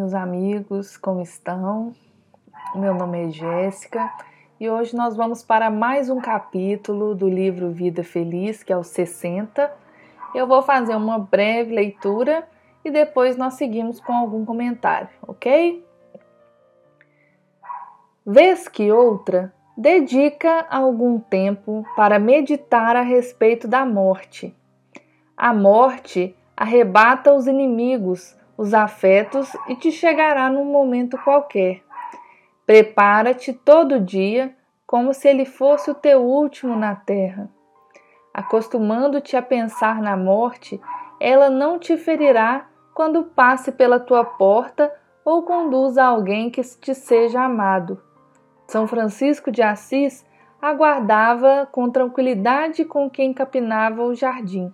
meus amigos, como estão? Meu nome é Jéssica e hoje nós vamos para mais um capítulo do livro Vida Feliz, que é o 60. Eu vou fazer uma breve leitura e depois nós seguimos com algum comentário, ok? Vez que outra, dedica algum tempo para meditar a respeito da morte. A morte arrebata os inimigos, os afetos e te chegará num momento qualquer. Prepara-te todo dia como se ele fosse o teu último na terra. Acostumando-te a pensar na morte, ela não te ferirá quando passe pela tua porta ou conduza alguém que te seja amado. São Francisco de Assis aguardava com tranquilidade com quem capinava o jardim.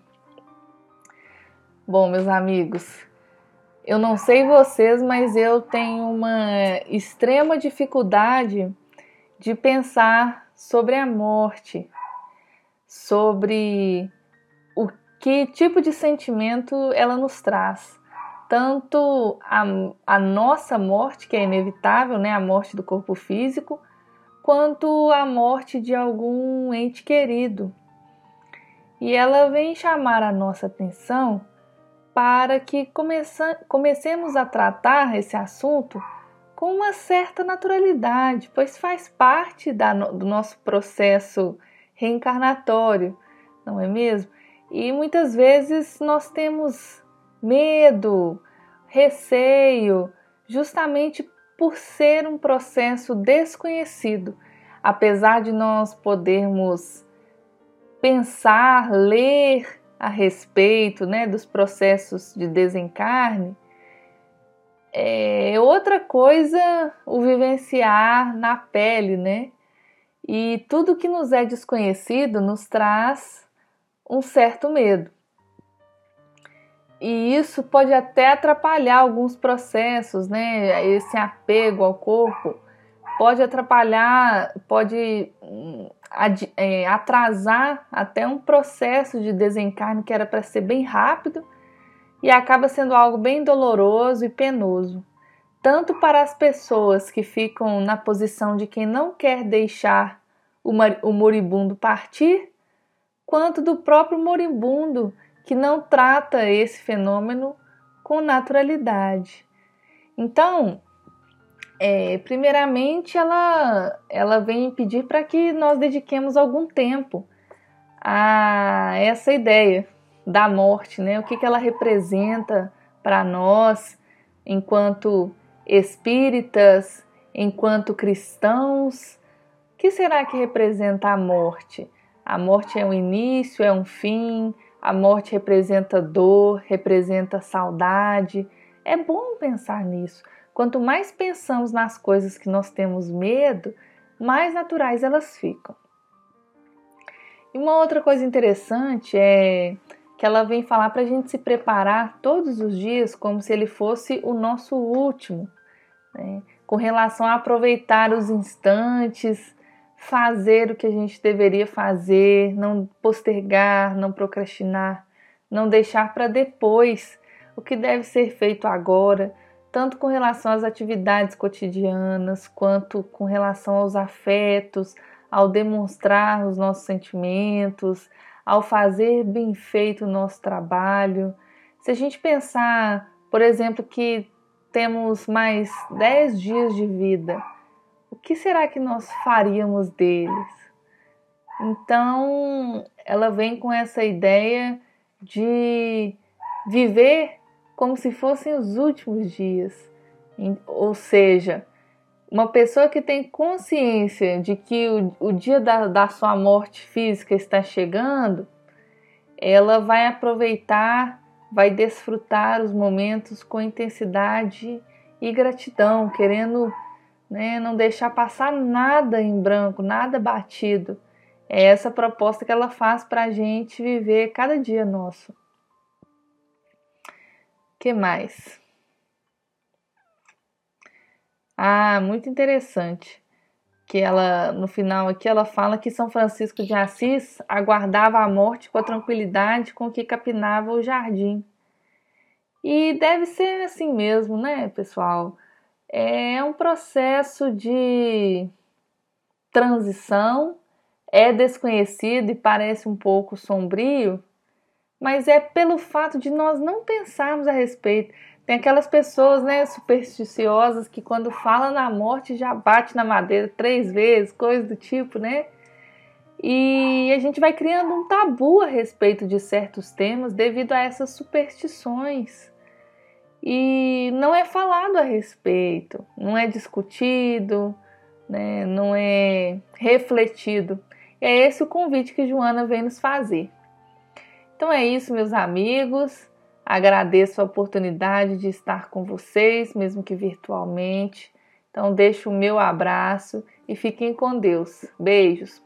Bom, meus amigos, eu não sei vocês, mas eu tenho uma extrema dificuldade de pensar sobre a morte, sobre o que tipo de sentimento ela nos traz. Tanto a, a nossa morte, que é inevitável, né, a morte do corpo físico, quanto a morte de algum ente querido. E ela vem chamar a nossa atenção para que comecemos a tratar esse assunto com uma certa naturalidade, pois faz parte da, do nosso processo reencarnatório, não é mesmo? E muitas vezes nós temos medo, receio, justamente por ser um processo desconhecido. Apesar de nós podermos pensar, ler a respeito né, dos processos de desencarne, é outra coisa o vivenciar na pele, né? E tudo que nos é desconhecido nos traz um certo medo. E isso pode até atrapalhar alguns processos, né? Esse apego ao corpo pode atrapalhar, pode hum, é, atrasar até um processo de desencarne que era para ser bem rápido e acaba sendo algo bem doloroso e penoso, tanto para as pessoas que ficam na posição de quem não quer deixar o moribundo partir, quanto do próprio moribundo que não trata esse fenômeno com naturalidade. Então, é, primeiramente, ela, ela vem pedir para que nós dediquemos algum tempo a essa ideia da morte, né? O que, que ela representa para nós enquanto espíritas, enquanto cristãos. O que será que representa a morte? A morte é um início, é um fim, a morte representa dor, representa saudade. É bom pensar nisso Quanto mais pensamos nas coisas que nós temos medo, mais naturais elas ficam. E uma outra coisa interessante é que ela vem falar para a gente se preparar todos os dias como se ele fosse o nosso último, né? com relação a aproveitar os instantes, fazer o que a gente deveria fazer, não postergar, não procrastinar, não deixar para depois o que deve ser feito agora tanto com relação às atividades cotidianas, quanto com relação aos afetos, ao demonstrar os nossos sentimentos, ao fazer bem feito o nosso trabalho. Se a gente pensar, por exemplo, que temos mais 10 dias de vida, o que será que nós faríamos deles? Então, ela vem com essa ideia de viver como se fossem os últimos dias. Ou seja, uma pessoa que tem consciência de que o, o dia da, da sua morte física está chegando, ela vai aproveitar, vai desfrutar os momentos com intensidade e gratidão, querendo né, não deixar passar nada em branco, nada batido. É essa proposta que ela faz para a gente viver cada dia nosso que mais? Ah, muito interessante. Que ela, no final aqui, ela fala que São Francisco de Assis aguardava a morte com a tranquilidade com que capinava o jardim. E deve ser assim mesmo, né, pessoal? É um processo de transição, é desconhecido e parece um pouco sombrio, mas é pelo fato de nós não pensarmos a respeito. Tem aquelas pessoas, né, supersticiosas que quando fala na morte já bate na madeira três vezes, coisa do tipo, né? E a gente vai criando um tabu a respeito de certos temas devido a essas superstições e não é falado a respeito, não é discutido, né, não é refletido. E é esse o convite que Joana vem nos fazer. Então é isso, meus amigos. Agradeço a oportunidade de estar com vocês, mesmo que virtualmente. Então deixo o meu abraço e fiquem com Deus. Beijos.